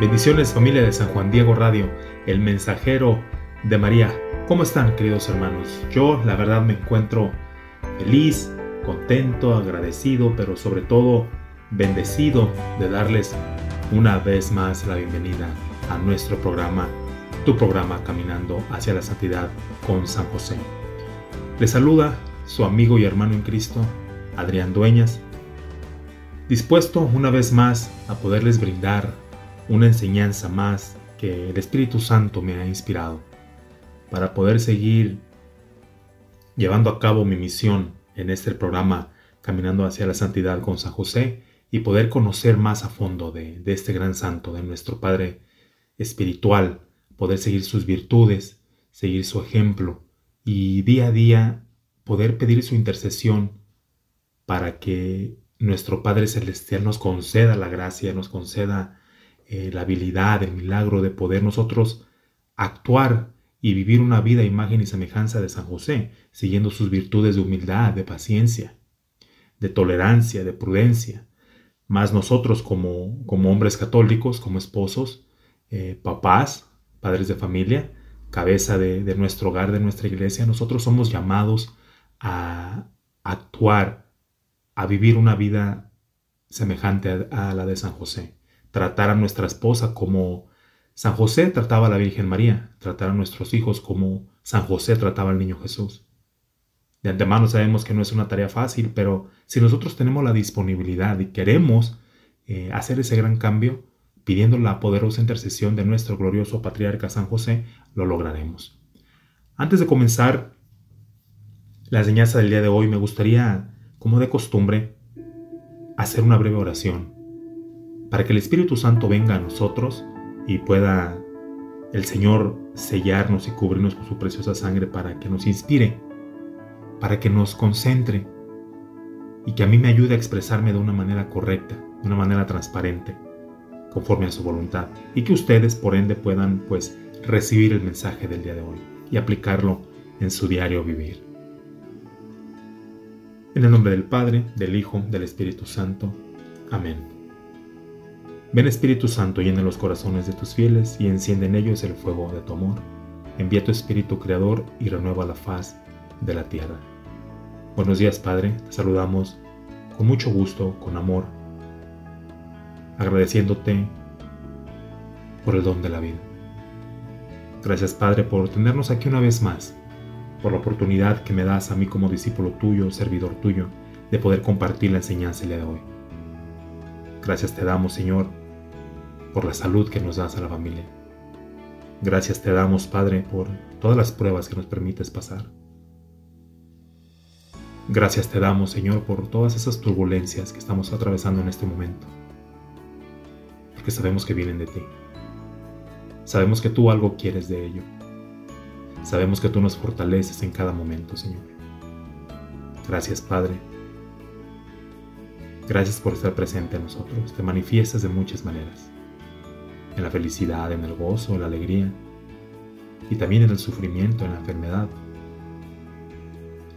Bendiciones familia de San Juan Diego Radio, el mensajero de María. ¿Cómo están queridos hermanos? Yo la verdad me encuentro feliz, contento, agradecido, pero sobre todo bendecido de darles una vez más la bienvenida a nuestro programa, tu programa Caminando hacia la Santidad con San José. Les saluda su amigo y hermano en Cristo, Adrián Dueñas, dispuesto una vez más a poderles brindar una enseñanza más que el Espíritu Santo me ha inspirado para poder seguir llevando a cabo mi misión en este programa Caminando hacia la Santidad con San José y poder conocer más a fondo de, de este gran santo, de nuestro Padre espiritual, poder seguir sus virtudes, seguir su ejemplo y día a día poder pedir su intercesión para que nuestro Padre Celestial nos conceda la gracia, nos conceda eh, la habilidad, el milagro de poder nosotros actuar y vivir una vida imagen y semejanza de San José, siguiendo sus virtudes de humildad, de paciencia, de tolerancia, de prudencia. Más nosotros como, como hombres católicos, como esposos, eh, papás, padres de familia, cabeza de, de, nuestro hogar, de nuestra iglesia, nosotros somos llamados a actuar, a vivir una vida semejante a la de San José tratar a nuestra esposa como San José trataba a la Virgen María, tratar a nuestros hijos como San José trataba al niño Jesús. De antemano sabemos que no es una tarea fácil, pero si nosotros tenemos la disponibilidad y queremos eh, hacer ese gran cambio, pidiendo la poderosa intercesión de nuestro glorioso patriarca San José, lo lograremos. Antes de comenzar la enseñanza del día de hoy, me gustaría, como de costumbre, hacer una breve oración para que el Espíritu Santo venga a nosotros y pueda el Señor sellarnos y cubrirnos con su preciosa sangre para que nos inspire, para que nos concentre y que a mí me ayude a expresarme de una manera correcta, de una manera transparente, conforme a su voluntad, y que ustedes por ende puedan pues recibir el mensaje del día de hoy y aplicarlo en su diario vivir. En el nombre del Padre, del Hijo, del Espíritu Santo. Amén. Ven Espíritu Santo, llena los corazones de tus fieles y enciende en ellos el fuego de tu amor. Envía tu Espíritu Creador y renueva la faz de la tierra. Buenos días Padre, te saludamos con mucho gusto, con amor, agradeciéndote por el don de la vida. Gracias Padre por tenernos aquí una vez más, por la oportunidad que me das a mí como discípulo tuyo, servidor tuyo, de poder compartir la enseñanza el día de hoy. Gracias te damos, Señor, por la salud que nos das a la familia. Gracias te damos, Padre, por todas las pruebas que nos permites pasar. Gracias te damos, Señor, por todas esas turbulencias que estamos atravesando en este momento. Porque sabemos que vienen de ti. Sabemos que tú algo quieres de ello. Sabemos que tú nos fortaleces en cada momento, Señor. Gracias, Padre. Gracias por estar presente a nosotros. Te manifiestas de muchas maneras en la felicidad, en el gozo, en la alegría, y también en el sufrimiento, en la enfermedad,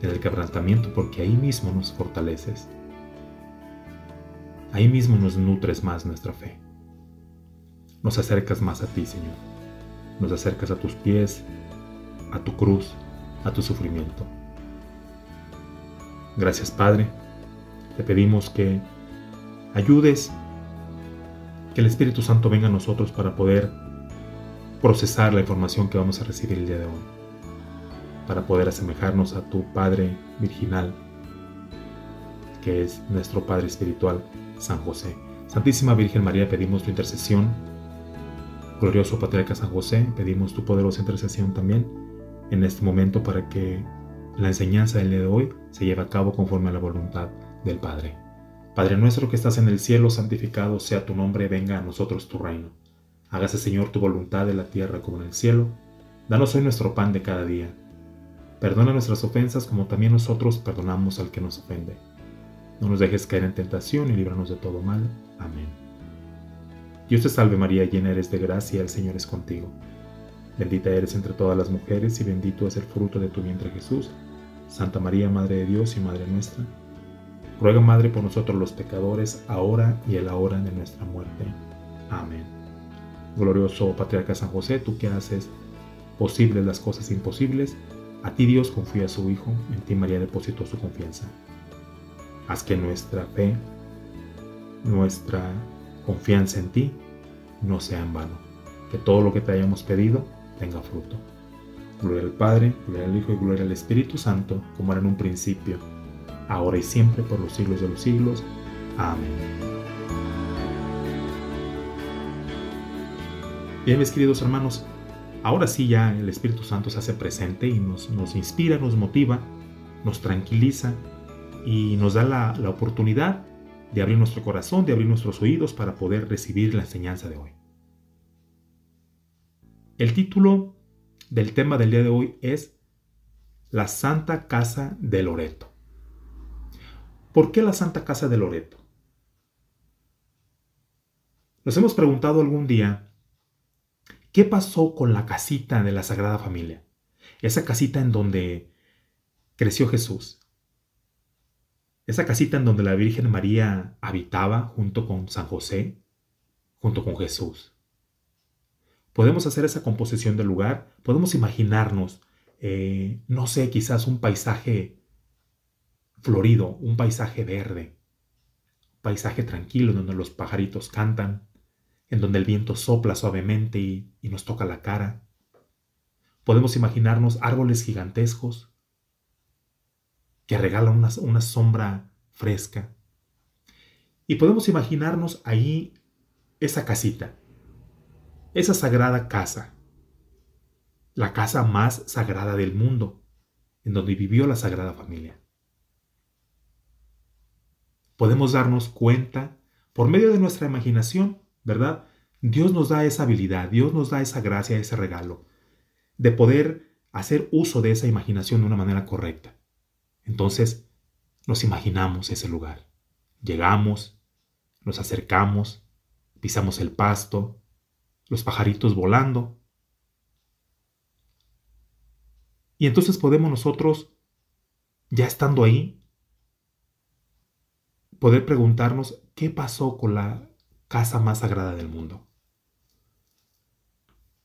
en el quebrantamiento, porque ahí mismo nos fortaleces. Ahí mismo nos nutres más nuestra fe. Nos acercas más a ti, Señor. Nos acercas a tus pies, a tu cruz, a tu sufrimiento. Gracias, Padre. Te pedimos que ayudes que el Espíritu Santo venga a nosotros para poder procesar la información que vamos a recibir el día de hoy, para poder asemejarnos a tu Padre Virginal, que es nuestro Padre Espiritual, San José. Santísima Virgen María, pedimos tu intercesión. Glorioso Patriarca San José, pedimos tu poderosa intercesión también en este momento para que la enseñanza del día de hoy se lleve a cabo conforme a la voluntad del Padre. Padre nuestro que estás en el cielo, santificado sea tu nombre, venga a nosotros tu reino. Hágase Señor tu voluntad en la tierra como en el cielo. Danos hoy nuestro pan de cada día. Perdona nuestras ofensas como también nosotros perdonamos al que nos ofende. No nos dejes caer en tentación y líbranos de todo mal. Amén. Dios te salve María, llena eres de gracia, el Señor es contigo. Bendita eres entre todas las mujeres y bendito es el fruto de tu vientre Jesús. Santa María, Madre de Dios y Madre nuestra Ruega, Madre, por nosotros los pecadores, ahora y en la hora de nuestra muerte. Amén. Glorioso Patriarca San José, tú que haces posibles las cosas imposibles, a ti Dios confía su Hijo, en ti María depositó su confianza. Haz que nuestra fe, nuestra confianza en ti, no sea en vano. Que todo lo que te hayamos pedido tenga fruto. Gloria al Padre, gloria al Hijo y gloria al Espíritu Santo, como era en un principio ahora y siempre, por los siglos de los siglos. Amén. Bien, mis queridos hermanos, ahora sí ya el Espíritu Santo se hace presente y nos, inspira, nos motiva, nos tranquiliza y nos da la, la oportunidad de abrir nuestro corazón, de abrir nuestros oídos para poder recibir la enseñanza de hoy. El título del tema del día de hoy es La Santa Casa de Loreto. ¿Por qué la Santa Casa de Loreto? Nos hemos preguntado algún día, ¿qué pasó con la casita de la Sagrada Familia? Esa casita en donde creció Jesús. Esa casita en donde la Virgen María habitaba junto con San José, junto con Jesús. Podemos hacer esa composición del lugar, podemos imaginarnos, eh, no sé, quizás un paisaje florido, un paisaje verde, un paisaje tranquilo donde los pajaritos cantan, en donde el viento sopla suavemente y, nos toca la cara. Podemos imaginarnos árboles gigantescos que regalan una, una sombra fresca. Y podemos imaginarnos ahí esa casita, esa sagrada casa, la casa más sagrada del mundo, en donde vivió la Sagrada Familia podemos darnos cuenta por medio de nuestra imaginación, ¿verdad? Dios nos da esa habilidad, Dios nos da esa gracia, ese regalo, de poder hacer uso de esa imaginación de una manera correcta. Entonces, nos imaginamos ese lugar. Llegamos, nos acercamos, pisamos el pasto, los pajaritos volando. Y entonces podemos nosotros, ya estando ahí, poder preguntarnos qué pasó con la casa más sagrada del mundo.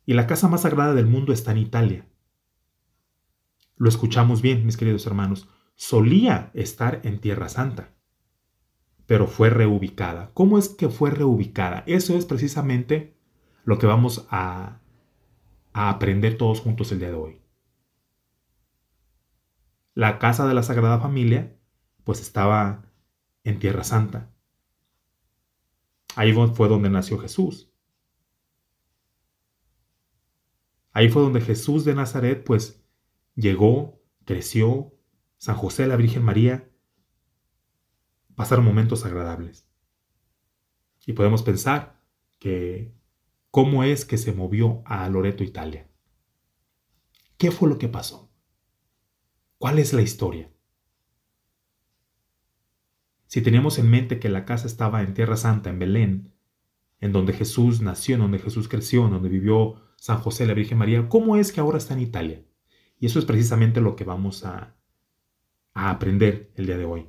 Y la casa más sagrada del mundo está en Italia. Lo escuchamos bien, mis queridos hermanos. Solía estar en Tierra Santa, pero fue reubicada. ¿Cómo es que fue reubicada? Eso es precisamente lo que vamos a, a aprender todos juntos el día de hoy. La casa de la Sagrada Familia, pues estaba en Tierra Santa. Ahí fue donde nació Jesús. Ahí fue donde Jesús de Nazaret pues llegó, creció, San José, la Virgen María, pasaron momentos agradables. Y podemos pensar que cómo es que se movió a Loreto, Italia. ¿Qué fue lo que pasó? ¿Cuál es la historia? Si teníamos en mente que la casa estaba en Tierra Santa, en Belén, en donde Jesús nació, en donde Jesús creció, en donde vivió San José, la Virgen María, ¿cómo es que ahora está en Italia? Y eso es precisamente lo que vamos a, a aprender el día de hoy.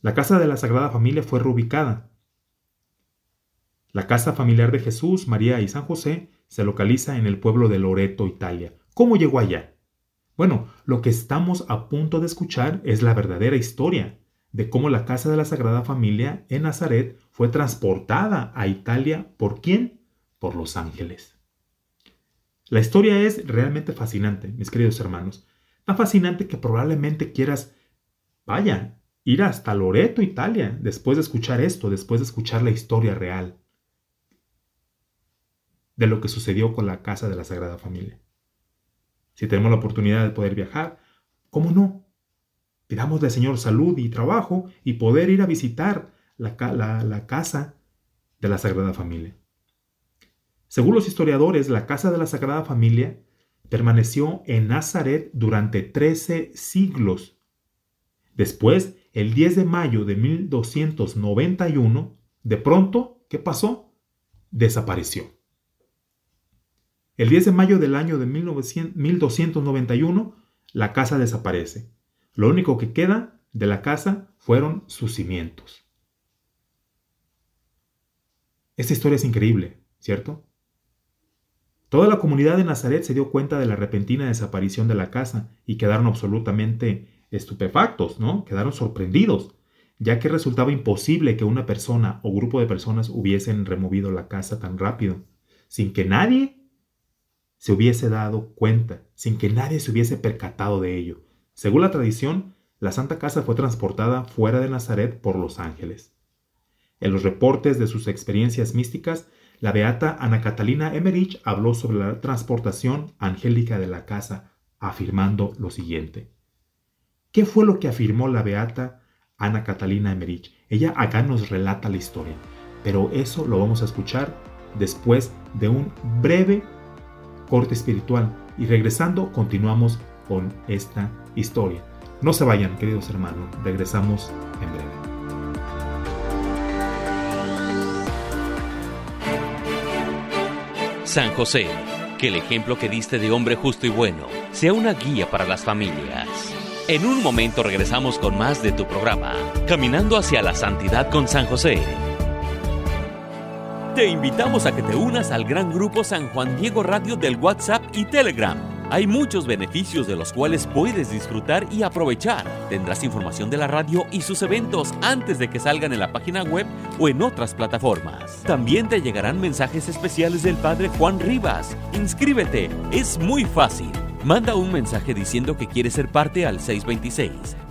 La casa de la Sagrada Familia fue reubicada. La casa familiar de Jesús, María y San José se localiza en el pueblo de Loreto, Italia. ¿Cómo llegó allá? Bueno, lo que estamos a punto de escuchar es la verdadera historia de cómo la casa de la Sagrada Familia en Nazaret fue transportada a Italia por quién? Por los ángeles. La historia es realmente fascinante, mis queridos hermanos. Tan fascinante que probablemente quieras, vaya, ir hasta Loreto, Italia, después de escuchar esto, después de escuchar la historia real de lo que sucedió con la casa de la Sagrada Familia. Si tenemos la oportunidad de poder viajar, ¿cómo no? Pidámosle al Señor salud y trabajo y poder ir a visitar la, la casa de la Sagrada Familia. Según los historiadores, la casa de la Sagrada Familia permaneció en Nazaret durante 13 siglos. Después, el 10 de mayo de 1291, de pronto, ¿qué pasó? Desapareció. El 10 de mayo del año de 1291, la casa desaparece. Lo único que queda de la casa fueron sus cimientos. Esta historia es increíble, ¿cierto? Toda la comunidad de Nazaret se dio cuenta de la repentina desaparición de la casa y quedaron absolutamente estupefactos, ¿no? Quedaron sorprendidos, ya que resultaba imposible que una persona o grupo de personas hubiesen removido la casa tan rápido, sin que nadie se hubiese dado cuenta, sin que nadie se hubiese percatado de ello. Según la tradición, la Santa Casa fue transportada fuera de Nazaret por los ángeles. En los reportes de sus experiencias místicas, la beata Ana Catalina Emmerich habló sobre la transportación angélica de la casa, afirmando lo siguiente. ¿Qué fue lo que afirmó la beata Ana Catalina Emmerich? Ella acá nos relata la historia, pero eso lo vamos a escuchar después de un breve corte espiritual y regresando continuamos con esta historia. No se vayan, queridos hermanos, regresamos en breve. San José, que el ejemplo que diste de hombre justo y bueno sea una guía para las familias. En un momento regresamos con más de tu programa, Caminando hacia la Santidad con San José. Te invitamos a que te unas al gran grupo San Juan Diego Radio del WhatsApp y Telegram hay muchos beneficios de los cuales puedes disfrutar y aprovechar. Tendrás información de la radio y sus eventos antes de que salgan en la página web o en otras plataformas. También te llegarán mensajes especiales del Padre Juan Rivas. Inscríbete, es muy fácil. Manda un mensaje diciendo que quieres ser parte al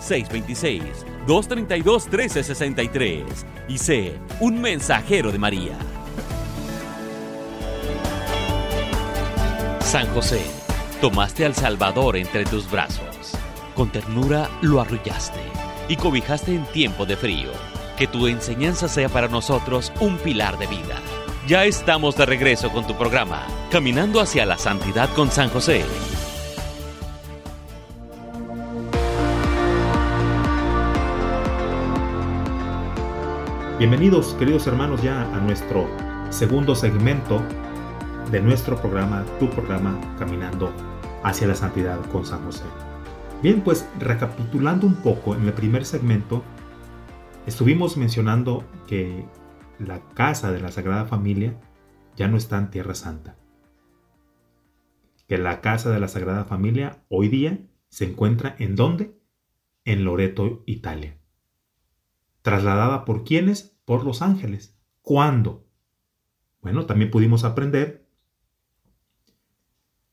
626-232-1363. Y sé un mensajero de María. San José, tomaste al Salvador entre tus brazos. Con ternura lo arrullaste y cobijaste en tiempo de frío. Que tu enseñanza sea para nosotros un pilar de vida. Ya estamos de regreso con tu programa, Caminando hacia la Santidad con San José. Bienvenidos, queridos hermanos, ya a nuestro segundo segmento de nuestro programa, tu programa, Caminando hacia la Santidad con San José. Bien, pues recapitulando un poco, en el primer segmento estuvimos mencionando que la casa de la Sagrada Familia ya no está en Tierra Santa. Que la casa de la Sagrada Familia hoy día se encuentra en dónde? En Loreto, Italia. Trasladada por quiénes? Por los ángeles. ¿Cuándo? Bueno, también pudimos aprender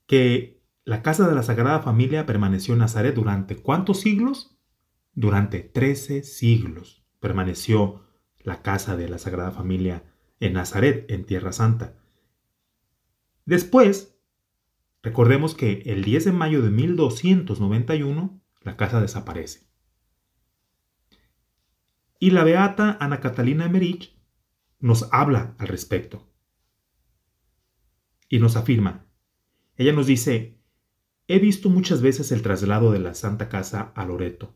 que la casa de la Sagrada Familia permaneció en Nazaret durante cuántos siglos? Durante 13 siglos permaneció la casa de la Sagrada Familia en Nazaret, en Tierra Santa. Después, recordemos que el 10 de mayo de 1291 la casa desaparece. Y la beata Ana Catalina Emerich nos habla al respecto. Y nos afirma, ella nos dice, he visto muchas veces el traslado de la Santa Casa a Loreto.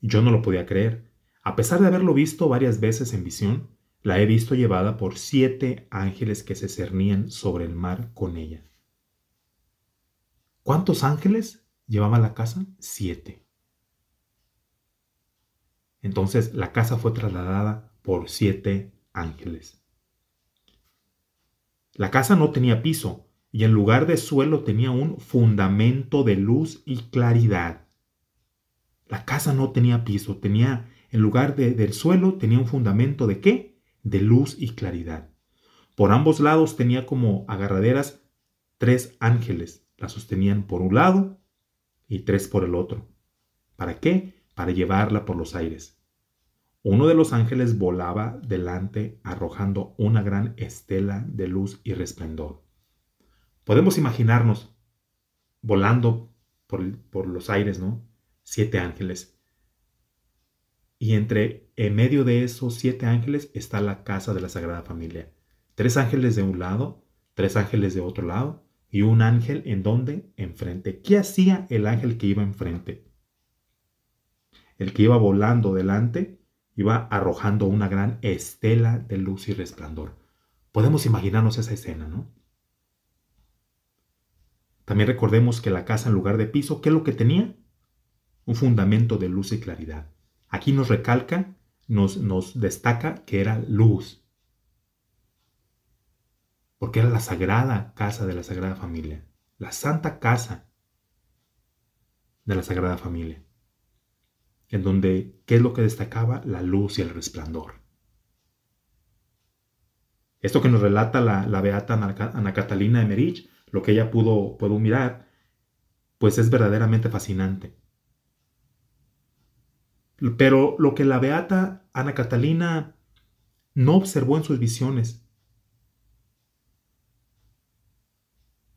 Yo no lo podía creer. A pesar de haberlo visto varias veces en visión, la he visto llevada por siete ángeles que se cernían sobre el mar con ella. ¿Cuántos ángeles llevaba la casa? Siete. Entonces la casa fue trasladada por siete ángeles. La casa no tenía piso, y en lugar de suelo tenía un fundamento de luz y claridad. La casa no tenía piso, tenía, en lugar del suelo, tenía un fundamento de qué? De luz y claridad. Por ambos lados tenía como agarraderas tres ángeles. La sostenían por un lado y tres por el otro. ¿Para qué? Para llevarla por los aires. Uno de los ángeles volaba delante arrojando una gran estela de luz y resplendor. Podemos imaginarnos volando por, por los aires, ¿no? Siete ángeles. Y entre, en medio de esos siete ángeles está la casa de la Sagrada Familia. Tres ángeles de un lado, tres ángeles de otro lado y un ángel en donde? Enfrente. ¿Qué hacía el ángel que iba enfrente? El que iba volando delante iba arrojando una gran estela de luz y resplandor. Podemos imaginarnos esa escena, ¿no? También recordemos que la casa en lugar de piso, ¿qué es lo que tenía? Un fundamento de luz y claridad. Aquí nos recalca, nos, nos destaca que era luz. Porque era la sagrada casa de la Sagrada Familia. La santa casa de la Sagrada Familia. En donde, ¿qué es lo que destacaba? La luz y el resplandor. Esto que nos relata la, la beata Ana Catalina de Merich lo que ella pudo, pudo mirar, pues es verdaderamente fascinante. Pero lo que la beata Ana Catalina no observó en sus visiones,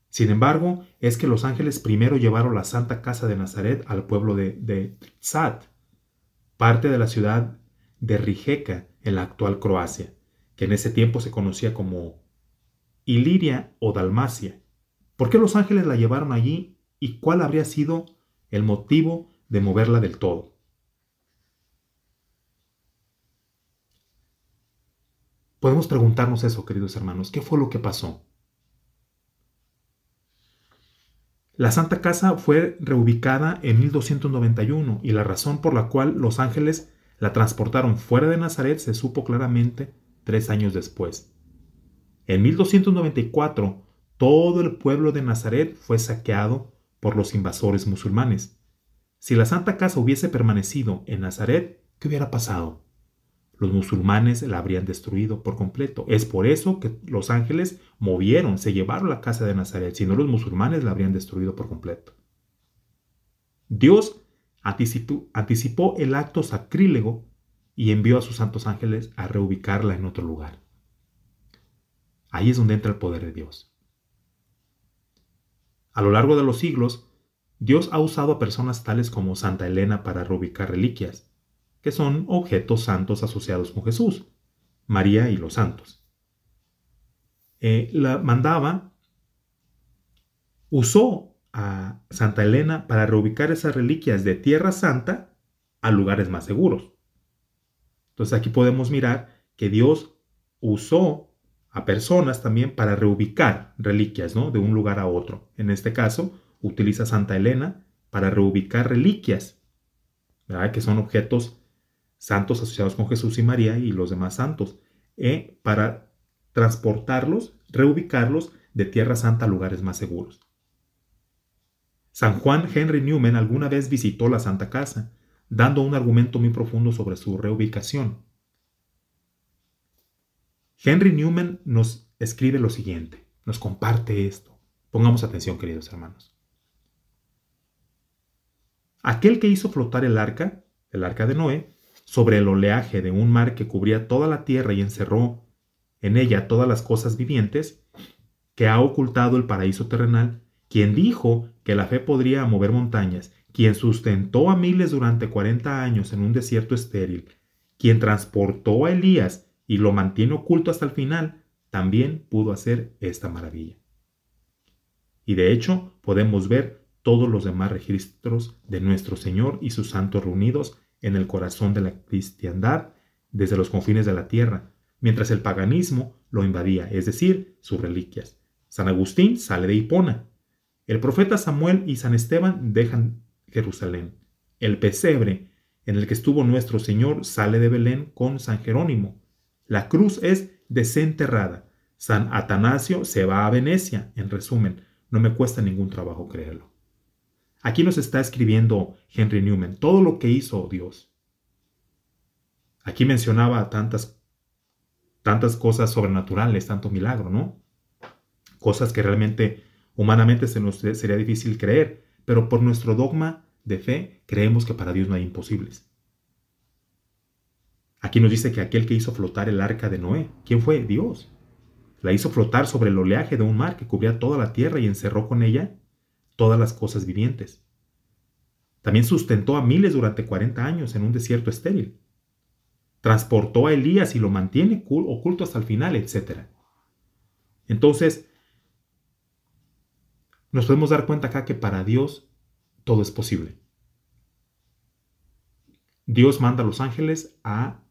Sin embargo, es que los ángeles primero llevaron la Santa Casa de Nazaret al pueblo de, de parte de la ciudad de Rijeka, en la actual Croacia, que en ese tiempo se conocía como Iliria o Dalmacia. ¿Por qué los ángeles la llevaron allí y cuál habría sido el motivo de moverla del todo? Podemos preguntarnos eso, queridos hermanos, ¿qué fue lo que pasó? La Santa Casa fue reubicada en 1291 y la razón por la cual los ángeles la transportaron fuera de Nazaret se supo claramente tres años después. En 1294 todo el pueblo de Nazaret fue saqueado por los invasores musulmanes. Si la Santa Casa hubiese permanecido en Nazaret, ¿qué hubiera pasado? Los musulmanes la habrían destruido por completo. Es por eso que los ángeles movieron, se llevaron la casa de Nazaret, si no los musulmanes la habrían destruido por completo. Dios anticipó, anticipó el acto sacrílego y envió a sus santos ángeles a reubicarla en otro lugar. Ahí es donde entra el poder de Dios. A lo largo de los siglos, Dios ha usado a personas tales como Santa Elena para reubicar reliquias, que son objetos santos asociados con Jesús, María y los santos. Eh, la mandaba, usó a Santa Elena para reubicar esas reliquias de Tierra Santa a lugares más seguros. Entonces aquí podemos mirar que Dios usó a personas también para reubicar reliquias ¿no? de un lugar a otro. En este caso, utiliza Santa Elena para reubicar reliquias, que son objetos santos asociados con Jesús y María y los demás santos, ¿eh? para transportarlos, reubicarlos de Tierra Santa a lugares más seguros. San Juan Henry Newman alguna vez visitó la Santa Casa, dando un argumento muy profundo sobre su reubicación. Henry Newman nos escribe lo siguiente, nos comparte esto. Pongamos atención, queridos hermanos. Aquel que hizo flotar el arca, el arca de Noé, sobre el oleaje de un mar que cubría toda la tierra y encerró en ella todas las cosas vivientes, que ha ocultado el paraíso terrenal, quien dijo que la fe podría mover montañas, quien sustentó a miles durante cuarenta años en un desierto estéril, quien transportó a Elías y lo mantiene oculto hasta el final, también pudo hacer esta maravilla. Y de hecho podemos ver todos los demás registros de nuestro Señor y sus santos reunidos en el corazón de la cristiandad desde los confines de la tierra, mientras el paganismo lo invadía, es decir, sus reliquias. San Agustín sale de Hipona. El profeta Samuel y San Esteban dejan Jerusalén. El pesebre en el que estuvo nuestro Señor sale de Belén con San Jerónimo. La cruz es desenterrada. San Atanasio se va a Venecia, en resumen. No me cuesta ningún trabajo creerlo. Aquí nos está escribiendo Henry Newman todo lo que hizo Dios. Aquí mencionaba tantas, tantas cosas sobrenaturales, tanto milagro, ¿no? Cosas que realmente humanamente se nos sería difícil creer, pero por nuestro dogma de fe creemos que para Dios no hay imposibles. Aquí nos dice que aquel que hizo flotar el arca de Noé, ¿quién fue? Dios. La hizo flotar sobre el oleaje de un mar que cubría toda la tierra y encerró con ella todas las cosas vivientes. También sustentó a miles durante 40 años en un desierto estéril. Transportó a Elías y lo mantiene oculto hasta el final, etc. Entonces, nos podemos dar cuenta acá que para Dios todo es posible. Dios manda a los ángeles a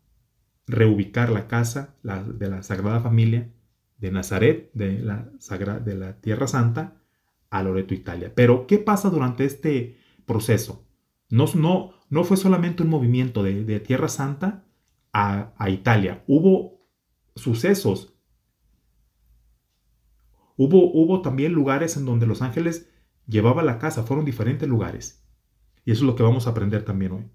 reubicar la casa de la Sagrada Familia de Nazaret, de la, de la Tierra Santa, a Loreto, Italia. Pero, ¿qué pasa durante este proceso? No, no, no fue solamente un movimiento de, Tierra Santa a, a, Italia. Hubo sucesos. Hubo, hubo también lugares en donde los ángeles llevaban la casa. Fueron diferentes lugares. Y eso es lo que vamos a aprender también hoy.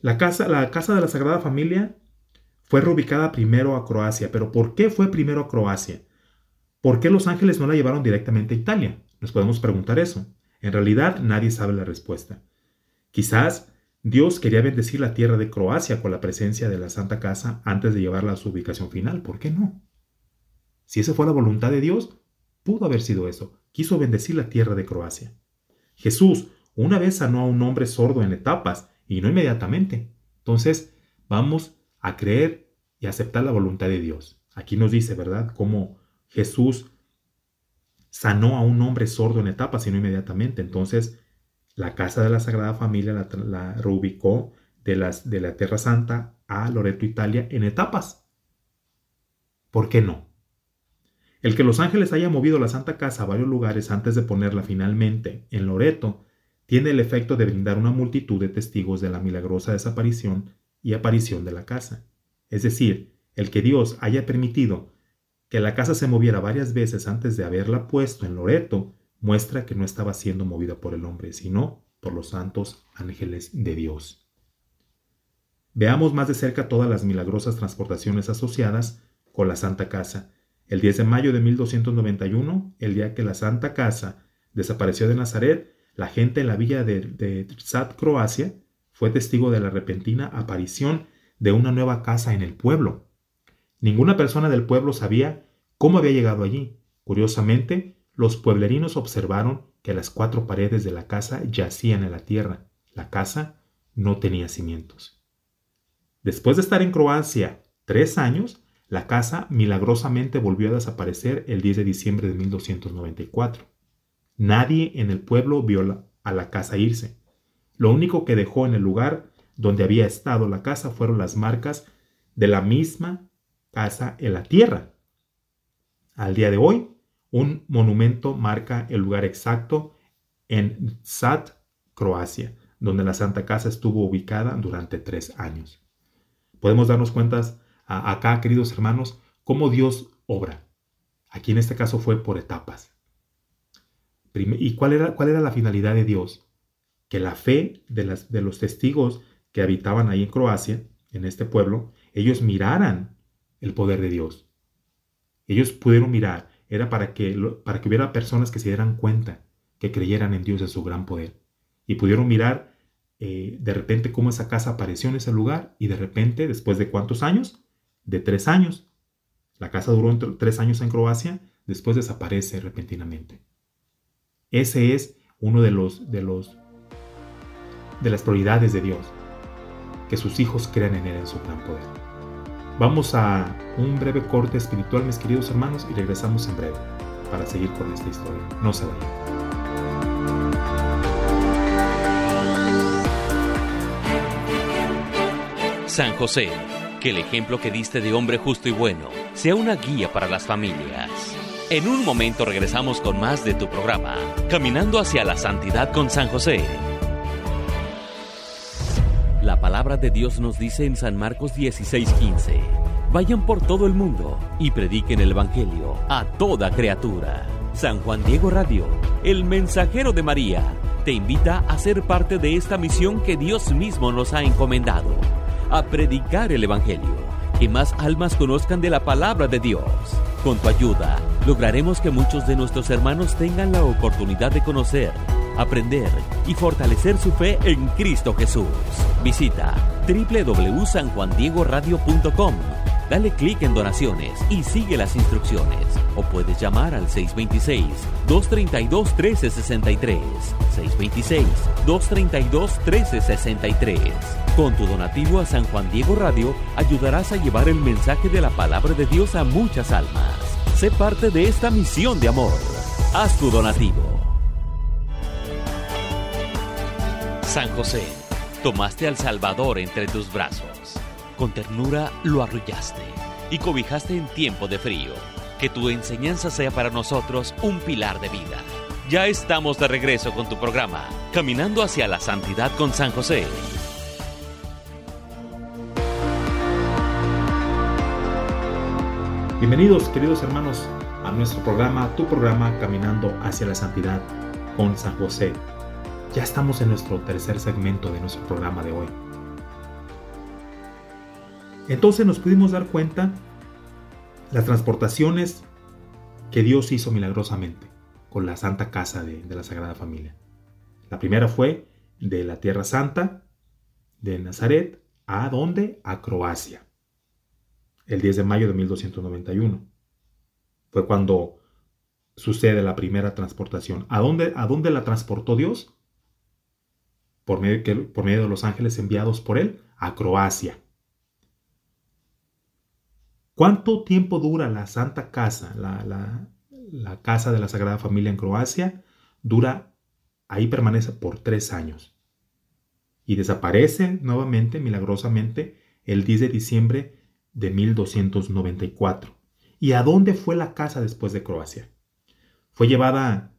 La casa, la casa de la Sagrada Familia fue reubicada primero a Croacia. Pero ¿por qué fue primero a Croacia? ¿Por qué los ángeles no la llevaron directamente a Italia? Nos podemos preguntar eso. En realidad nadie sabe la respuesta. Quizás Dios quería bendecir la tierra de Croacia con la presencia de la Santa Casa antes de llevarla a su ubicación final. ¿Por qué no? Si esa fue la voluntad de Dios, pudo haber sido eso. Quiso bendecir la tierra de Croacia. Jesús una vez sanó a un hombre sordo en etapas y no inmediatamente. Entonces, vamos a creer y aceptar la voluntad de Dios. Aquí nos dice, ¿verdad?, cómo Jesús sanó a un hombre sordo en etapas y no inmediatamente. Entonces, la casa de la Sagrada Familia la, reubicó de, las, de la Tierra Santa a Loreto, Italia, en etapas. ¿Por qué no? El que los ángeles hayan movido la Santa Casa a varios lugares antes de ponerla finalmente en Loreto tiene el efecto de brindar una multitud de testigos de la milagrosa desaparición y aparición de la casa. Es decir, el que Dios haya permitido que la casa se moviera varias veces antes de haberla puesto en Loreto muestra que no estaba siendo movida por el hombre, sino por los santos ángeles de Dios. Veamos más de cerca todas las milagrosas transportaciones asociadas con la Santa Casa. El 10 de mayo de 1291, el día que la Santa Casa desapareció de Nazaret, la gente en la villa de, de Croacia, fue testigo de la repentina aparición de una nueva casa en el pueblo. Ninguna persona del pueblo sabía cómo había llegado allí. Curiosamente, los pueblerinos observaron que las cuatro paredes de la casa yacían en la tierra. La casa no tenía cimientos. Después de estar en Croacia tres años, la casa milagrosamente volvió a desaparecer el 10 de diciembre de 1294. Nadie en el pueblo vio a la casa irse. Lo único que dejó en el lugar donde había estado la casa fueron las marcas de la misma casa en la tierra. Al día de hoy, un monumento marca el lugar exacto en Sad, Croacia, donde la Santa Casa estuvo ubicada durante tres años. Podemos darnos cuenta acá, queridos hermanos, cómo Dios obra. Aquí en este caso fue por etapas. ¿Y cuál era, cuál era la finalidad de Dios? Que la fe de, las, de los testigos que habitaban ahí en Croacia, en este pueblo, ellos miraran el poder de Dios. Ellos pudieron mirar, era para que, para que hubiera personas que se dieran cuenta, que creyeran en Dios en su gran poder. Y pudieron mirar eh, de repente cómo esa casa apareció en ese lugar y de repente, después de cuántos años? De tres años. La casa duró tres años en Croacia, después desaparece repentinamente. Ese es uno de los de los de las prioridades de Dios, que sus hijos crean en él en su gran poder. Vamos a un breve corte espiritual, mis queridos hermanos, y regresamos en breve para seguir con esta historia. No se vayan. San José, que el ejemplo que diste de hombre justo y bueno sea una guía para las familias. En un momento regresamos con más de tu programa, Caminando hacia la Santidad con San José. La palabra de Dios nos dice en San Marcos 16:15, vayan por todo el mundo y prediquen el Evangelio a toda criatura. San Juan Diego Radio, el mensajero de María, te invita a ser parte de esta misión que Dios mismo nos ha encomendado, a predicar el Evangelio, que más almas conozcan de la palabra de Dios. Con tu ayuda, lograremos que muchos de nuestros hermanos tengan la oportunidad de conocer, aprender y fortalecer su fe en Cristo Jesús. Visita www.sanjuandiegoradio.com Dale clic en donaciones y sigue las instrucciones. O puedes llamar al 626-232-1363. 626-232-1363. Con tu donativo a San Juan Diego Radio ayudarás a llevar el mensaje de la palabra de Dios a muchas almas. Sé parte de esta misión de amor. Haz tu donativo. San José, tomaste al Salvador entre tus brazos con ternura lo arrullaste y cobijaste en tiempo de frío. Que tu enseñanza sea para nosotros un pilar de vida. Ya estamos de regreso con tu programa, Caminando hacia la Santidad con San José. Bienvenidos queridos hermanos a nuestro programa, tu programa Caminando hacia la Santidad con San José. Ya estamos en nuestro tercer segmento de nuestro programa de hoy. Entonces nos pudimos dar cuenta las transportaciones que Dios hizo milagrosamente con la Santa Casa de, la Sagrada Familia. La primera fue de la Tierra Santa, de Nazaret, ¿a dónde? A Croacia. El 10 de mayo de 1291. Fue cuando sucede la primera transportación. ¿A dónde, a dónde la transportó Dios? Por medio, de los ángeles enviados por él a Croacia. ¿Cuánto tiempo dura la Santa Casa, la, Casa de la Sagrada Familia en Croacia? Dura, ahí permanece por tres años. Y desaparece nuevamente, milagrosamente, el 10 de diciembre de 1294. ¿Y a dónde fue la casa después de Croacia? Fue llevada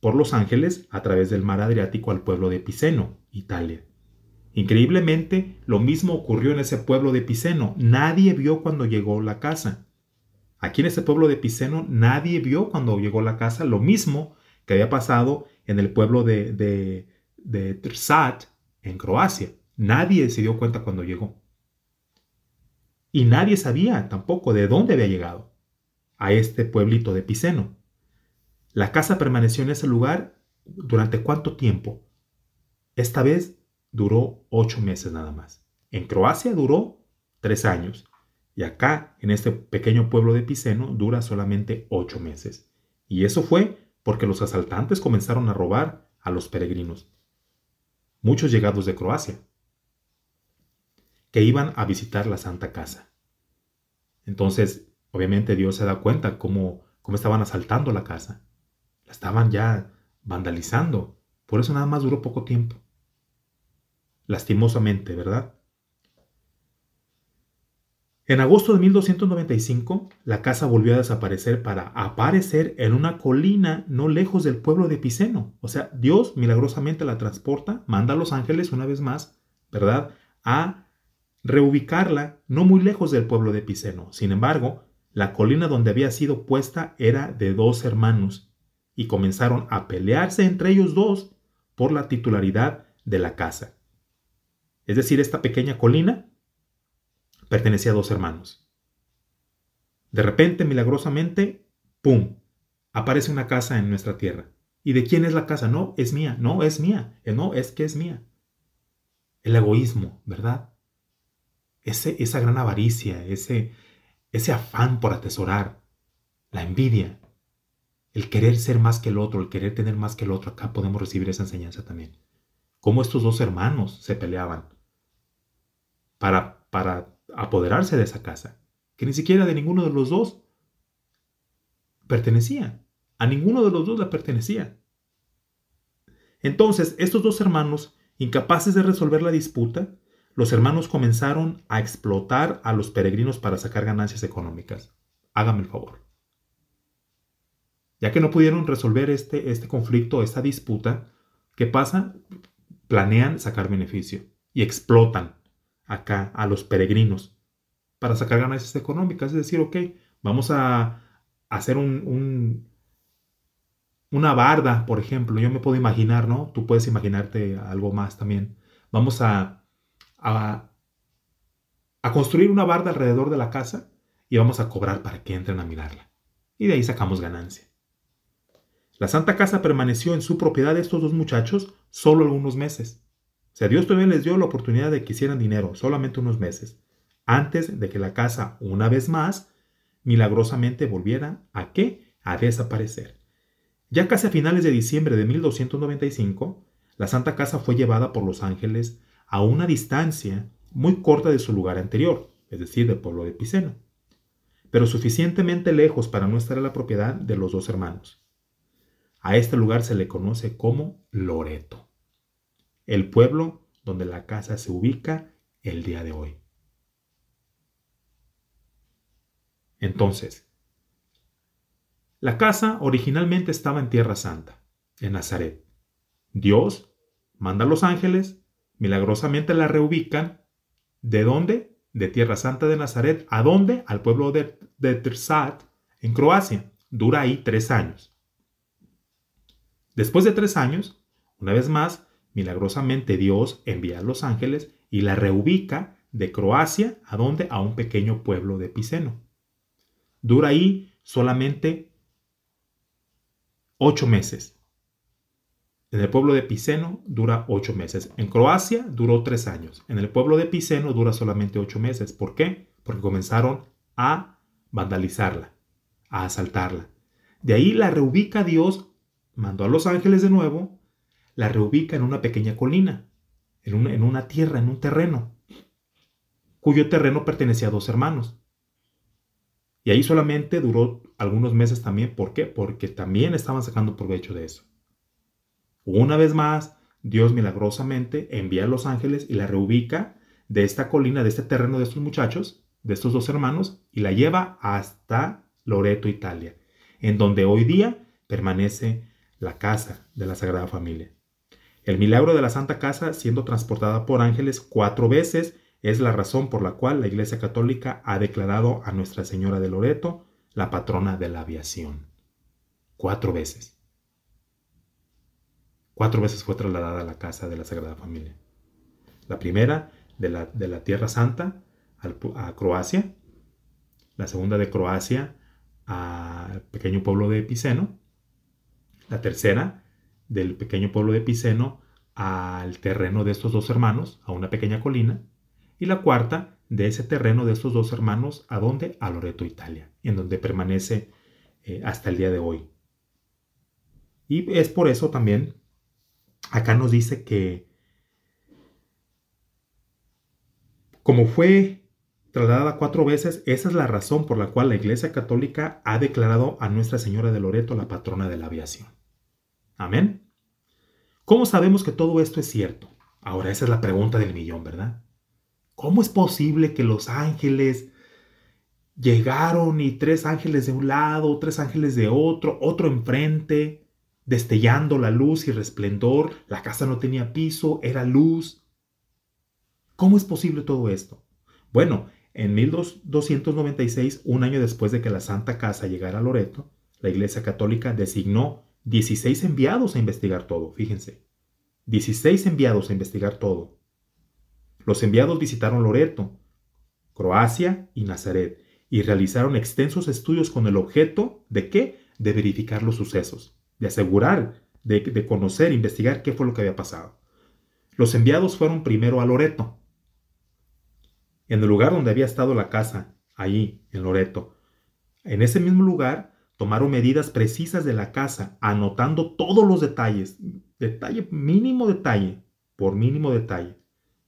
por los ángeles a través del mar Adriático al pueblo de Piceno, Italia. Increíblemente, lo mismo ocurrió en ese pueblo de Piceno. Nadie vio cuando llegó la casa. Aquí en ese pueblo de Piceno nadie vio cuando llegó la casa lo mismo que había pasado en el pueblo de, de, Trsat, en Croacia. Nadie se dio cuenta cuando llegó. Y nadie sabía tampoco de dónde había llegado a este pueblito de Piceno. La casa permaneció en ese lugar durante cuánto tiempo? Esta vez duró ocho meses nada más. En Croacia duró tres años. Y acá, en este pequeño pueblo de Piceno, dura solamente ocho meses. Y eso fue porque los asaltantes comenzaron a robar a los peregrinos. Muchos llegados de Croacia, que iban a visitar la Santa Casa. Entonces, obviamente Dios se da cuenta cómo, cómo estaban asaltando la casa. La estaban ya vandalizando. Por eso nada más duró poco tiempo lastimosamente, ¿verdad? En agosto de 1295, la casa volvió a desaparecer para aparecer en una colina no lejos del pueblo de Piceno. O sea, Dios milagrosamente la transporta, manda a los ángeles una vez más, ¿verdad? A reubicarla no muy lejos del pueblo de Piceno. Sin embargo, la colina donde había sido puesta era de dos hermanos y comenzaron a pelearse entre ellos dos por la titularidad de la casa. Es decir, esta pequeña colina pertenecía a dos hermanos. De repente, milagrosamente, ¡pum! Aparece una casa en nuestra tierra. ¿Y de quién es la casa? No, es mía. No, es mía. Eh, no, es que es mía. El egoísmo, ¿verdad? Esa gran avaricia, ese, ese afán por atesorar, la envidia, el querer ser más que el otro, el querer tener más que el otro. Acá podemos recibir esa enseñanza también. Cómo estos dos hermanos se peleaban para, apoderarse de esa casa, que ni siquiera de ninguno de los dos pertenecía. A ninguno de los dos le pertenecía. Entonces, estos dos hermanos, incapaces de resolver la disputa, los hermanos comenzaron a explotar a los peregrinos para sacar ganancias económicas. Hágame el favor. Ya que no pudieron resolver este, este conflicto, esta disputa, ¿qué pasa? Planean sacar beneficio y explotan acá a los peregrinos para sacar ganancias económicas. Es decir, ok, vamos a hacer un, una barda, por ejemplo, yo me puedo imaginar, ¿no? Tú puedes imaginarte algo más también. Vamos a, a, a construir una barda alrededor de la casa y vamos a cobrar para que entren a mirarla. Y de ahí sacamos ganancia. La Santa Casa permaneció en su propiedad de estos dos muchachos solo algunos meses. O sea, Dios todavía les dio la oportunidad de que hicieran dinero, solamente unos meses, antes de que la casa, una vez más, milagrosamente volviera a qué? A desaparecer. Ya casi a finales de diciembre de 1295, la Santa Casa fue llevada por los ángeles a una distancia muy corta de su lugar anterior, es decir, del pueblo de Piceno, pero suficientemente lejos para no estar en la propiedad de los dos hermanos. A este lugar se le conoce como Loreto, el pueblo donde la casa se ubica el día de hoy. Entonces, la casa originalmente estaba en Tierra Santa, en Nazaret. Dios manda a los ángeles, milagrosamente la reubican. ¿De dónde? De Tierra Santa de Nazaret. ¿A dónde? Al pueblo de, de en Croacia. Dura ahí tres años. Después de tres años, una vez más, milagrosamente Dios envía a los ángeles y la reubica de Croacia a donde a un pequeño pueblo de Piceno. Dura ahí solamente ocho meses. En el pueblo de Piceno dura ocho meses. En Croacia duró tres años. En el pueblo de Piceno dura solamente ocho meses. ¿Por qué? Porque comenzaron a vandalizarla, a asaltarla. De ahí la reubica Dios mandó a los ángeles de nuevo, la reubica en una pequeña colina, en una, en una tierra, en un terreno, cuyo terreno pertenecía a dos hermanos. Y ahí solamente duró algunos meses también. ¿Por qué? Porque también estaban sacando provecho de eso. Una vez más, Dios milagrosamente envía a los ángeles y la reubica de esta colina, de este terreno de estos muchachos, de estos dos hermanos, y la lleva hasta Loreto, Italia, en donde hoy día permanece la casa de la Sagrada Familia. El milagro de la Santa Casa, siendo transportada por ángeles cuatro veces, es la razón por la cual la Iglesia Católica ha declarado a Nuestra Señora de Loreto la patrona de la aviación. Cuatro veces. Cuatro veces fue trasladada a la casa de la Sagrada Familia. La primera de la, de la Tierra Santa a Croacia, la segunda de Croacia al pequeño pueblo de Epiceno, la tercera, del pequeño pueblo de Piceno al terreno de estos dos hermanos, a una pequeña colina. Y la cuarta, de ese terreno de estos dos hermanos, ¿a dónde? A Loreto, Italia, en donde permanece eh, hasta el día de hoy. Y es por eso también, acá nos dice que como fue trasladada cuatro veces, esa es la razón por la cual la Iglesia Católica ha declarado a Nuestra Señora de Loreto la patrona de la aviación. Amén. ¿Cómo sabemos que todo esto es cierto? Ahora esa es la pregunta del millón, ¿verdad? ¿Cómo es posible que los ángeles llegaron y tres ángeles de un lado, tres ángeles de otro, otro enfrente, destellando la luz y resplendor, la casa no tenía piso, era luz? ¿Cómo es posible todo esto? Bueno, en 1296, un año después de que la Santa Casa llegara a Loreto, la Iglesia Católica designó 16 enviados a investigar todo, fíjense. 16 enviados a investigar todo. Los enviados visitaron Loreto, Croacia y Nazaret y realizaron extensos estudios con el objeto de qué? De verificar los sucesos, de asegurar, de, de conocer, investigar qué fue lo que había pasado. Los enviados fueron primero a Loreto, en el lugar donde había estado la casa, allí, en Loreto. En ese mismo lugar Tomaron medidas precisas de la casa, anotando todos los detalles, detalle, mínimo detalle, por mínimo detalle.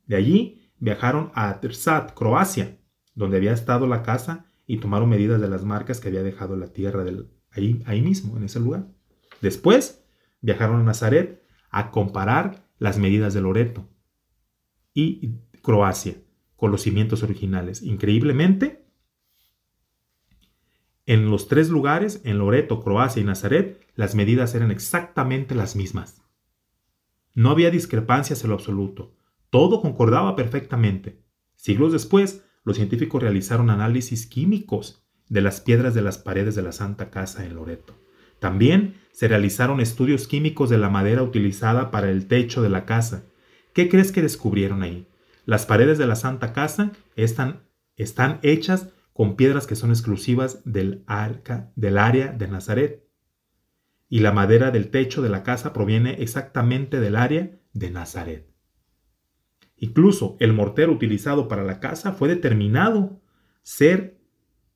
De allí viajaron a Trsat, Croacia, donde había estado la casa, y tomaron medidas de las marcas que había dejado la tierra del, ahí, ahí mismo, en ese lugar. Después viajaron a Nazaret a comparar las medidas de Loreto y Croacia con los cimientos originales. Increíblemente, en los tres lugares, en Loreto, Croacia y Nazaret, las medidas eran exactamente las mismas. No había discrepancias en lo absoluto. Todo concordaba perfectamente. Siglos después, los científicos realizaron análisis químicos de las piedras de las paredes de la Santa Casa en Loreto. También se realizaron estudios químicos de la madera utilizada para el techo de la casa. ¿Qué crees que descubrieron ahí? Las paredes de la Santa Casa están, están hechas con piedras que son exclusivas del, arca, del área de Nazaret. Y la madera del techo de la casa proviene exactamente del área de Nazaret. Incluso el mortero utilizado para la casa fue determinado ser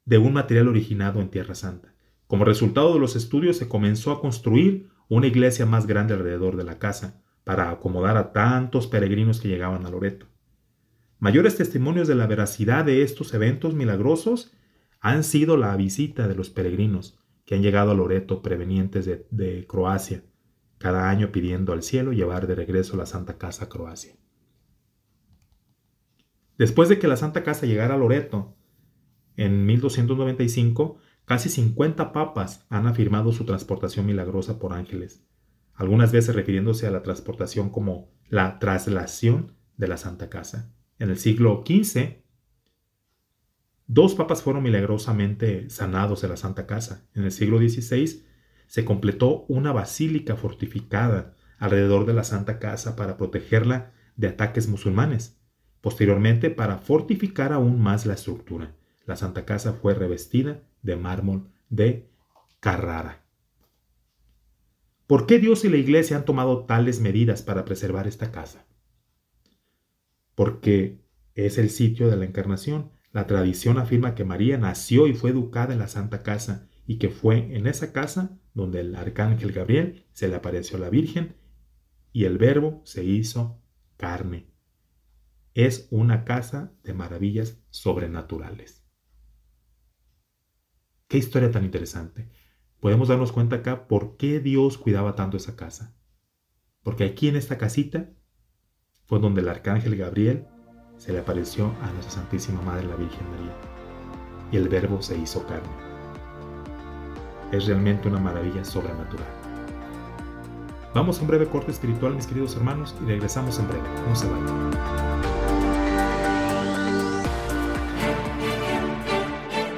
de un material originado en Tierra Santa. Como resultado de los estudios se comenzó a construir una iglesia más grande alrededor de la casa para acomodar a tantos peregrinos que llegaban a Loreto. Mayores testimonios de la veracidad de estos eventos milagrosos han sido la visita de los peregrinos que han llegado a Loreto prevenientes de, de Croacia, cada año pidiendo al cielo llevar de regreso la Santa Casa a Croacia. Después de que la Santa Casa llegara a Loreto, en 1295, casi 50 papas han afirmado su transportación milagrosa por ángeles, algunas veces refiriéndose a la transportación como la traslación de la Santa Casa. En el siglo XV, dos papas fueron milagrosamente sanados de la Santa Casa. En el siglo XVI se completó una basílica fortificada alrededor de la Santa Casa para protegerla de ataques musulmanes. Posteriormente, para fortificar aún más la estructura, la Santa Casa fue revestida de mármol de Carrara. ¿Por qué Dios y la Iglesia han tomado tales medidas para preservar esta casa? Porque es el sitio de la encarnación. La tradición afirma que María nació y fue educada en la Santa Casa y que fue en esa casa donde el arcángel Gabriel se le apareció a la Virgen y el Verbo se hizo carne es una casa de maravillas sobrenaturales. Qué historia tan interesante. Podemos darnos cuenta acá por qué Dios cuidaba tanto esa casa. Porque aquí en esta casita fue donde el arcángel Gabriel se le apareció a nuestra Santísima Madre la Virgen María. Y el verbo se hizo carne. Es realmente una maravilla sobrenatural. Vamos a un breve corte espiritual, mis queridos hermanos, y regresamos en breve. No se.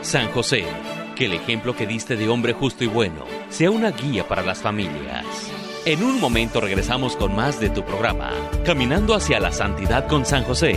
San José, que el ejemplo que diste de hombre justo y bueno sea una guía para las familias. En un momento regresamos con más de tu programa, Caminando hacia la Santidad con San José.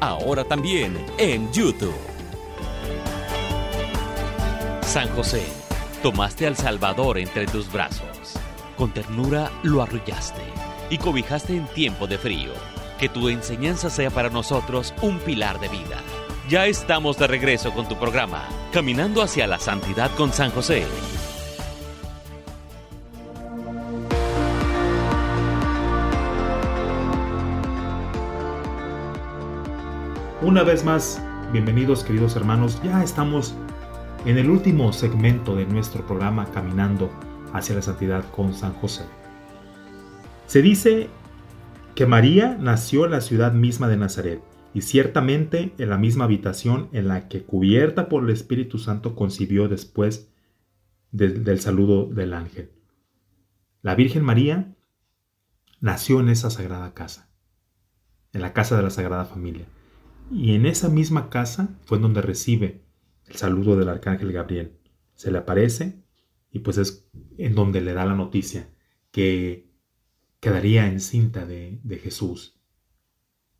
ahora también en YouTube. San José, tomaste al Salvador entre tus brazos. Con ternura lo arrullaste y cobijaste en tiempo de frío. Que tu enseñanza sea para nosotros un pilar de vida. Ya estamos de regreso con tu programa, Caminando hacia la Santidad con San José. Una vez más, bienvenidos queridos hermanos, ya estamos en el último segmento de nuestro programa Caminando hacia la Santidad con San José. Se dice que María nació en la ciudad misma de Nazaret y ciertamente en la misma habitación en la que cubierta por el Espíritu Santo concibió después del saludo del ángel. La Virgen María nació en esa sagrada casa, en la casa de la Sagrada Familia. Y en esa misma casa fue donde recibe el saludo del arcángel Gabriel. Se le aparece y pues es en donde le da la noticia que quedaría encinta de, de Jesús.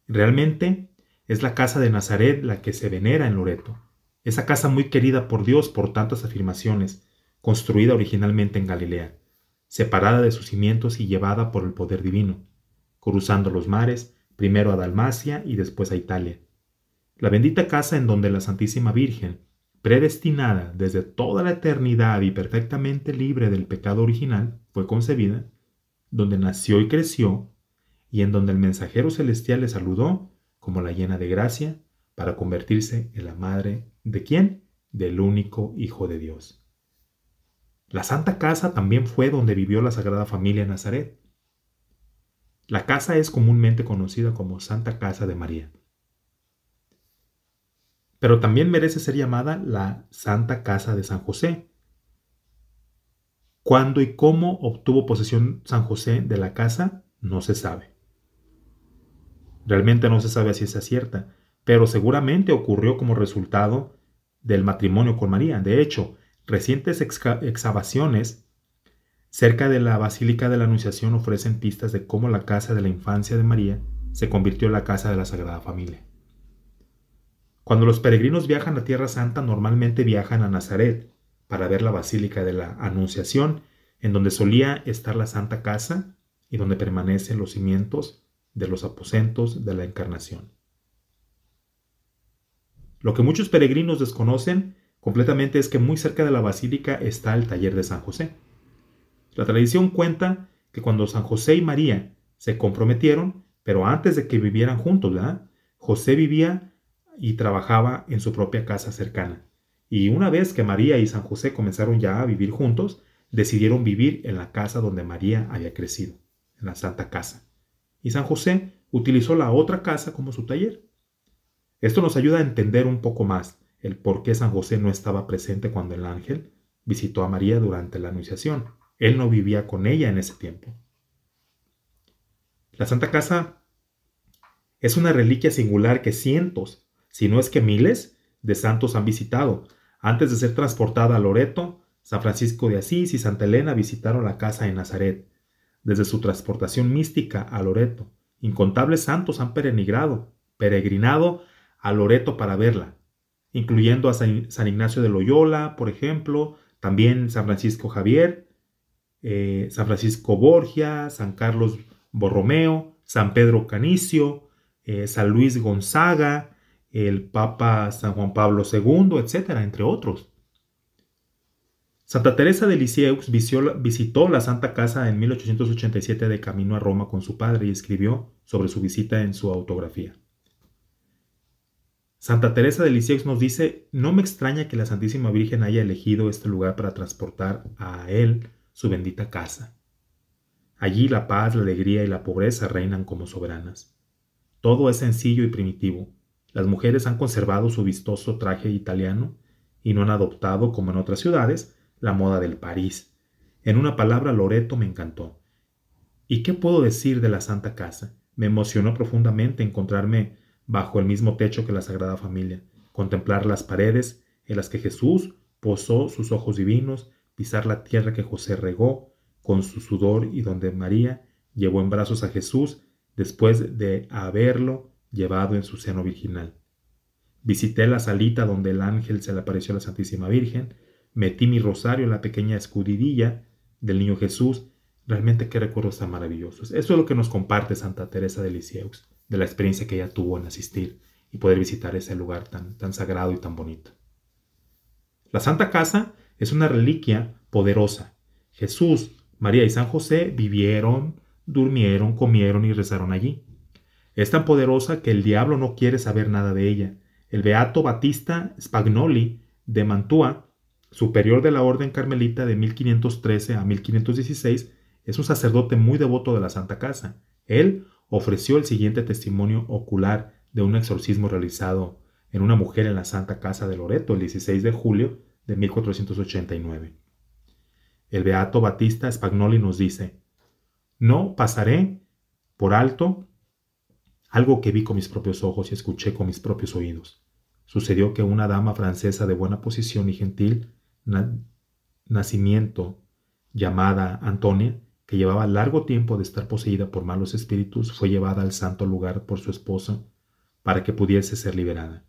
Realmente es la casa de Nazaret la que se venera en Loreto. Esa casa muy querida por Dios por tantas afirmaciones, construida originalmente en Galilea, separada de sus cimientos y llevada por el poder divino, cruzando los mares, primero a Dalmacia y después a Italia. La bendita casa en donde la Santísima Virgen predestinada desde toda la eternidad y perfectamente libre del pecado original, fue concebida, donde nació y creció, y en donde el mensajero celestial le saludó como la llena de gracia, para convertirse en la madre de quién? Del único Hijo de Dios. La Santa Casa también fue donde vivió la Sagrada Familia en Nazaret. La casa es comúnmente conocida como Santa Casa de María. Pero también merece ser llamada la Santa Casa de San José. ¿Cuándo y cómo obtuvo posesión San José de la casa? No se sabe. Realmente no se sabe si es cierta, pero seguramente ocurrió como resultado del matrimonio con María. De hecho, recientes excavaciones cerca de la Basílica de la Anunciación ofrecen pistas de cómo la casa de la infancia de María se convirtió en la casa de la Sagrada Familia. Cuando los peregrinos viajan a Tierra Santa normalmente viajan a Nazaret para ver la Basílica de la Anunciación, en donde solía estar la Santa Casa y donde permanecen los cimientos de los aposentos de la Encarnación. Lo que muchos peregrinos desconocen completamente es que muy cerca de la basílica está el taller de San José. La tradición cuenta que cuando San José y María se comprometieron, pero antes de que vivieran juntos, José vivía y trabajaba en su propia casa cercana. Y una vez que María y San José comenzaron ya a vivir juntos, decidieron vivir en la casa donde María había crecido, en la Santa Casa. Y San José utilizó la otra casa como su taller. Esto nos ayuda a entender un poco más el por qué San José no estaba presente cuando el ángel visitó a María durante la Anunciación. Él no vivía con ella en ese tiempo. La Santa Casa es una reliquia singular que cientos, si no es que miles, de santos han visitado. Antes de ser transportada a Loreto, San Francisco de Asís y Santa Elena visitaron la casa en Nazaret. Desde su transportación mística a Loreto, incontables santos han peregrinado, peregrinado a Loreto para verla, incluyendo a San Ignacio de Loyola, por ejemplo, también San Francisco Javier, eh, San Francisco Borgia, San Carlos Borromeo, San Pedro Canicio, eh, San Luis Gonzaga, el Papa San Juan Pablo II, etcétera, entre otros. Santa Teresa de Lisieux visitó la Santa Casa en 1887 de camino a Roma con su padre y escribió sobre su visita en su autografía. Santa Teresa de Lisieux nos dice, no me extraña que la Santísima Virgen haya elegido este lugar para transportar a él su bendita casa. Allí la paz, la alegría y la pobreza reinan como soberanas. Todo es sencillo y primitivo. Las mujeres han conservado su vistoso traje italiano y no han adoptado, como en otras ciudades, la moda del París. En una palabra, Loreto me encantó. ¿Y qué puedo decir de la Santa Casa? Me emocionó profundamente encontrarme bajo el mismo techo que la Sagrada Familia, contemplar las paredes en las que Jesús posó sus ojos divinos, pisar la tierra que José regó con su sudor y donde María llevó en brazos a Jesús después de haberlo llevado en su seno virginal. Visité la salita donde el ángel se le apareció a la Santísima Virgen, metí mi rosario en la pequeña escudidilla del niño Jesús. Realmente qué recuerdos tan maravillosos. Eso es lo que nos comparte Santa Teresa de Lisieux de la experiencia que ella tuvo en asistir y poder visitar ese lugar tan, tan sagrado y tan bonito. La Santa Casa es una reliquia poderosa. Jesús, María y San José vivieron, durmieron, comieron y rezaron allí. Es tan poderosa que el diablo no quiere saber nada de ella. El beato Batista Spagnoli de Mantua, superior de la Orden Carmelita de 1513 a 1516, es un sacerdote muy devoto de la Santa Casa. Él ofreció el siguiente testimonio ocular de un exorcismo realizado en una mujer en la Santa Casa de Loreto el 16 de julio de 1489. El beato Batista Spagnoli nos dice, no pasaré por alto algo que vi con mis propios ojos y escuché con mis propios oídos. Sucedió que una dama francesa de buena posición y gentil nacimiento, llamada Antonia, que llevaba largo tiempo de estar poseída por malos espíritus, fue llevada al santo lugar por su esposo para que pudiese ser liberada,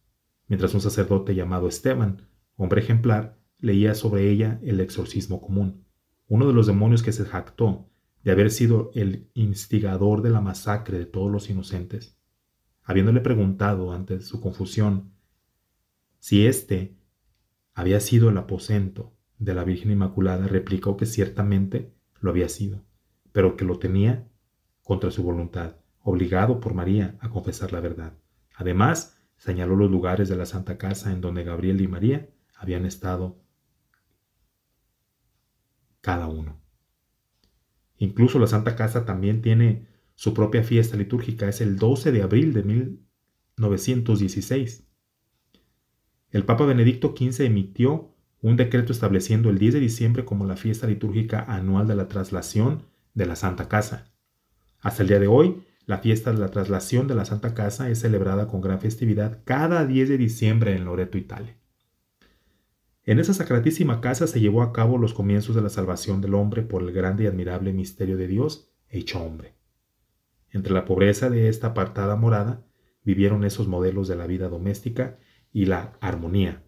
mientras un sacerdote llamado Esteban, hombre ejemplar, leía sobre ella el exorcismo común. Uno de los demonios que se jactó de haber sido el instigador de la masacre de todos los inocentes, habiéndole preguntado ante su confusión si éste había sido el aposento de la Virgen Inmaculada, replicó que ciertamente lo había sido pero que lo tenía contra su voluntad, obligado por María a confesar la verdad. Además, señaló los lugares de la Santa Casa en donde Gabriel y María habían estado cada uno. Incluso la Santa Casa también tiene su propia fiesta litúrgica, es el 12 de abril de 1916. El Papa Benedicto XV emitió un decreto estableciendo el 10 de diciembre como la fiesta litúrgica anual de la traslación de la Santa Casa. Hasta el día de hoy, la fiesta de la traslación de la Santa Casa es celebrada con gran festividad cada 10 de diciembre en Loreto, Italia. En esa sacratísima casa se llevó a cabo los comienzos de la salvación del hombre por el grande y admirable misterio de Dios hecho hombre. Entre la pobreza de esta apartada morada vivieron esos modelos de la vida doméstica y la armonía.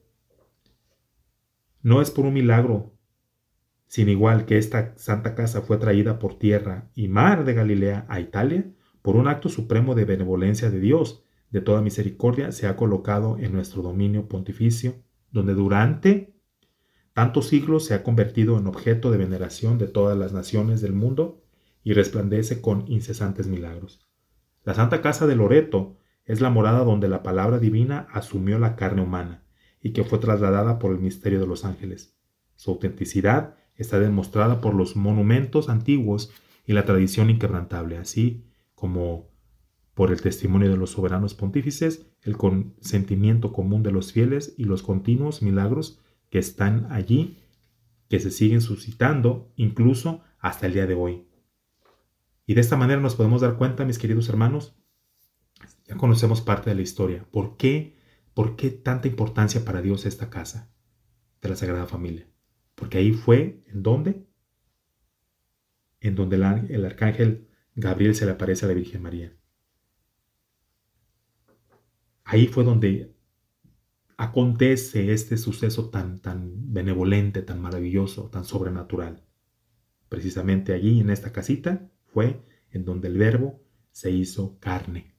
No es por un milagro sin igual que esta santa casa fue traída por tierra y mar de Galilea a Italia, por un acto supremo de benevolencia de Dios, de toda misericordia, se ha colocado en nuestro dominio pontificio, donde durante tantos siglos se ha convertido en objeto de veneración de todas las naciones del mundo y resplandece con incesantes milagros. La Santa Casa de Loreto es la morada donde la palabra divina asumió la carne humana y que fue trasladada por el misterio de los ángeles. Su autenticidad está demostrada por los monumentos antiguos y la tradición inquebrantable, así como por el testimonio de los soberanos pontífices, el consentimiento común de los fieles y los continuos milagros que están allí, que se siguen suscitando incluso hasta el día de hoy. Y de esta manera nos podemos dar cuenta, mis queridos hermanos, ya conocemos parte de la historia. ¿Por qué, por qué tanta importancia para Dios esta casa de la Sagrada Familia? Porque ahí fue, ¿en dónde? En donde el arcángel Gabriel se le aparece a la Virgen María. Ahí fue donde acontece este suceso tan, tan benevolente, tan maravilloso, tan sobrenatural. Precisamente allí, en esta casita, fue en donde el verbo se hizo carne.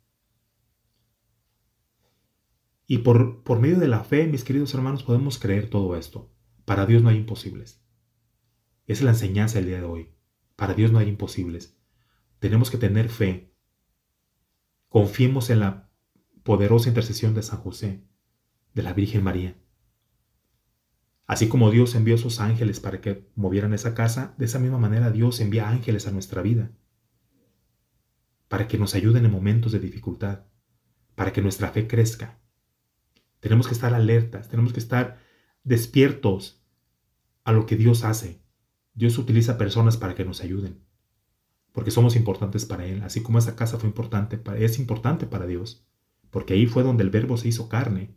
Y por, por medio de la fe, mis queridos hermanos, podemos creer todo esto. Para Dios no hay imposibles. Esa es la enseñanza del día de hoy. Para Dios no hay imposibles. Tenemos que tener fe. Confiemos en la poderosa intercesión de San José, de la Virgen María. Así como Dios envió a sus ángeles para que movieran esa casa, de esa misma manera Dios envía ángeles a nuestra vida, para que nos ayuden en momentos de dificultad, para que nuestra fe crezca. Tenemos que estar alertas, tenemos que estar despiertos a lo que Dios hace. Dios utiliza personas para que nos ayuden porque somos importantes para Él, así como esa casa fue importante, es importante para Dios, porque ahí fue donde el verbo se hizo carne.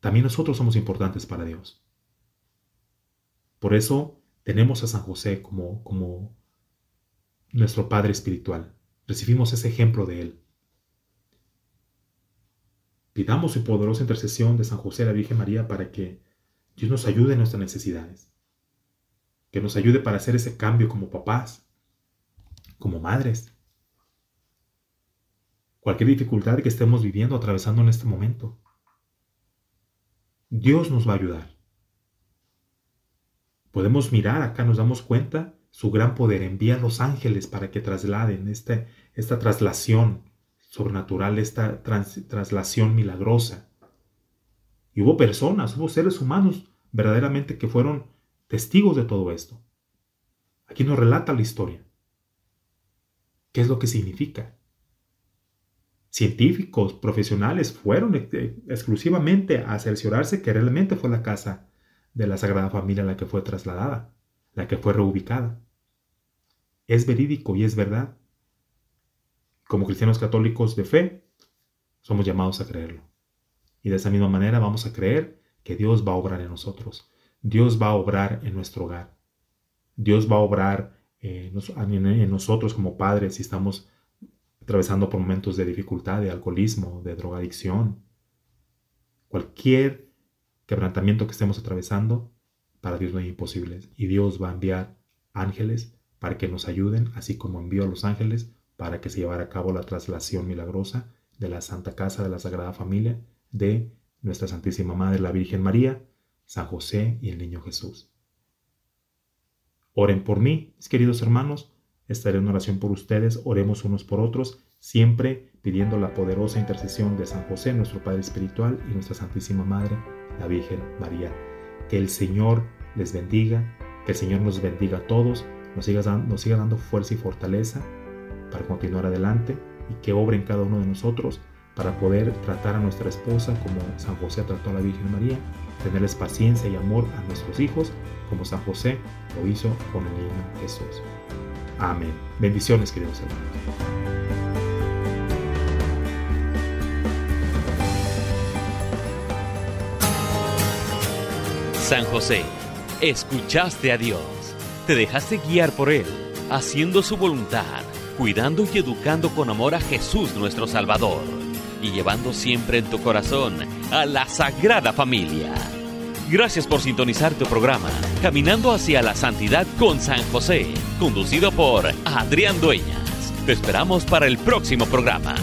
También nosotros somos importantes para Dios. Por eso tenemos a San José como, nuestro Padre Espiritual. Recibimos ese ejemplo de Él. Pidamos su poderosa intercesión de San José a la Virgen María para que Dios nos ayude en nuestras necesidades que nos ayude para hacer ese cambio como papás, como madres. Cualquier dificultad que estemos viviendo, atravesando en este momento. Dios nos va a ayudar. Podemos mirar, acá nos damos cuenta, su gran poder envía a los ángeles para que trasladen este, esta traslación sobrenatural, esta traslación milagrosa. Y hubo personas, hubo seres humanos verdaderamente que fueron testigos de todo esto. Aquí nos relata la historia. ¿Qué es lo que significa? Científicos, profesionales fueron exclusivamente a cerciorarse que realmente fue la casa de la Sagrada Familia la que fue trasladada, la que fue reubicada. Es verídico y es verdad. Como cristianos católicos de fe, somos llamados a creerlo. Y de esa misma manera vamos a creer que Dios va a obrar en nosotros, Dios va a obrar en nuestro hogar. Dios va a obrar eh, en nosotros como padres si estamos atravesando por momentos de dificultad, de alcoholismo, de drogadicción. Cualquier quebrantamiento que estemos atravesando, para Dios no hay imposibles. Y Dios va a enviar ángeles para que nos ayuden, así como envió a los ángeles para que se llevara a cabo la traslación milagrosa de la Santa Casa de la Sagrada Familia de nuestra Santísima Madre, la Virgen María, San José y el Niño Jesús. Oren por mí, mis queridos hermanos, estaré en oración por ustedes, oremos unos por otros, siempre pidiendo la poderosa intercesión de San José, nuestro Padre Espiritual, y nuestra Santísima Madre, la Virgen María. Que el Señor les bendiga, que el Señor nos bendiga a todos, nos siga, dando fuerza y fortaleza para continuar adelante y que obre en cada uno de nosotros para poder tratar a nuestra esposa como San José trató a la Virgen María, tenerles paciencia y amor a nuestros hijos como San José lo hizo con el niño Jesús. Amén. Bendiciones, queridos hermanos. San José, escuchaste a Dios, te dejaste guiar por Él, haciendo su voluntad, cuidando y educando con amor a Jesús nuestro Salvador, y llevando siempre en tu corazón a la Sagrada Familia. Gracias por sintonizar tu programa, Caminando hacia la Santidad con San José, conducido por Adrián Dueñas. Te esperamos para el próximo programa.